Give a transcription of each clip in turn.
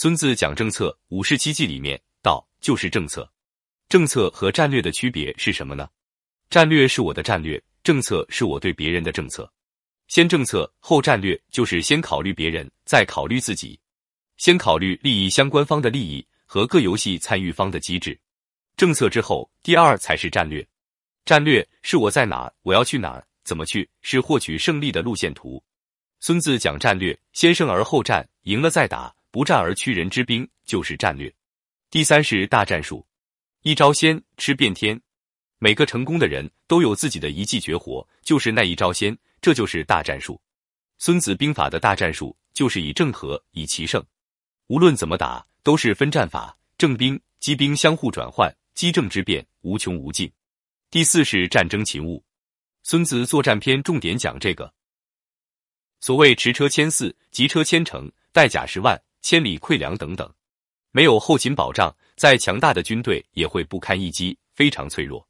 孙子讲政策五十七计里面，道就是政策。政策和战略的区别是什么呢？战略是我的战略，政策是我对别人的政策。先政策后战略，就是先考虑别人，再考虑自己。先考虑利益相关方的利益和各游戏参与方的机制。政策之后，第二才是战略。战略是我在哪，我要去哪，怎么去，是获取胜利的路线图。孙子讲战略，先胜而后战，赢了再打。不战而屈人之兵就是战略。第三是大战术，一招鲜吃遍天。每个成功的人都有自己的一技绝活，就是那一招鲜，这就是大战术。孙子兵法的大战术就是以正合，以奇胜。无论怎么打，都是分战法，正兵、机兵相互转换，机正之变无穷无尽。第四是战争勤务，孙子作战篇重点讲这个。所谓驰车千驷，疾车千乘，带甲十万。千里溃粮等等，没有后勤保障，再强大的军队也会不堪一击，非常脆弱。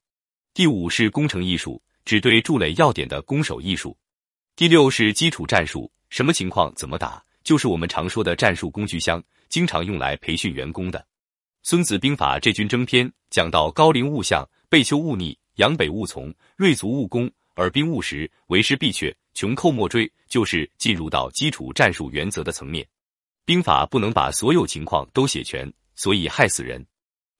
第五是攻城艺术，指对筑垒要点的攻守艺术。第六是基础战术，什么情况怎么打，就是我们常说的战术工具箱，经常用来培训员工的。孙子兵法这军征篇讲到高陵勿向，背丘勿逆，阳北勿从，锐卒勿攻，耳兵勿食，为师必却，穷寇莫追，就是进入到基础战术原则的层面。兵法不能把所有情况都写全，所以害死人。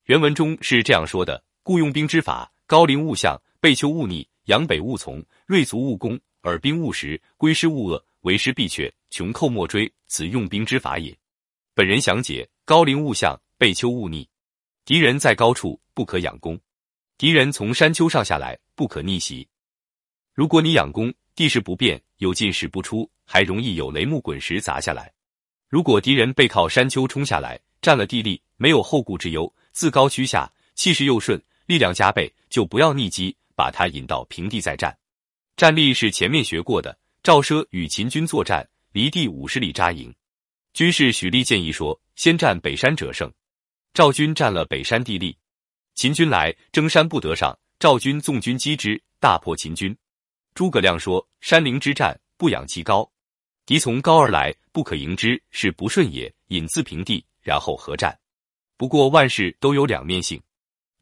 原文中是这样说的：故用兵之法，高陵勿向，背丘勿逆，阳北勿从，锐卒勿攻，耳兵勿食，归师勿遏，为师必却，穷寇莫追，此用兵之法也。本人详解：高陵勿向，背丘勿逆。敌人在高处，不可仰攻；敌人从山丘上下来，不可逆袭。如果你仰攻，地势不变，有进使不出，还容易有雷木滚石砸下来。如果敌人背靠山丘冲下来，占了地利，没有后顾之忧，自高趋下，气势又顺，力量加倍，就不要逆击，把他引到平地再战。战例是前面学过的，赵奢与秦军作战，离地五十里扎营。军士许立建议说：“先占北山者胜。”赵军占了北山地利，秦军来征山不得上，赵军纵军击之，大破秦军。诸葛亮说：“山陵之战，不仰其高。”敌从高而来，不可迎之，是不顺也。引自平地，然后合战。不过万事都有两面性。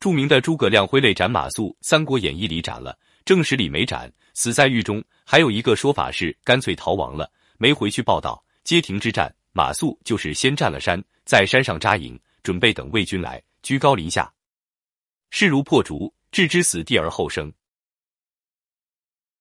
著名的诸葛亮挥泪斩马谡，《三国演义》里斩了，正史里没斩，死在狱中。还有一个说法是干脆逃亡了，没回去报道。街亭之战，马谡就是先占了山，在山上扎营，准备等魏军来，居高临下，势如破竹，置之死地而后生。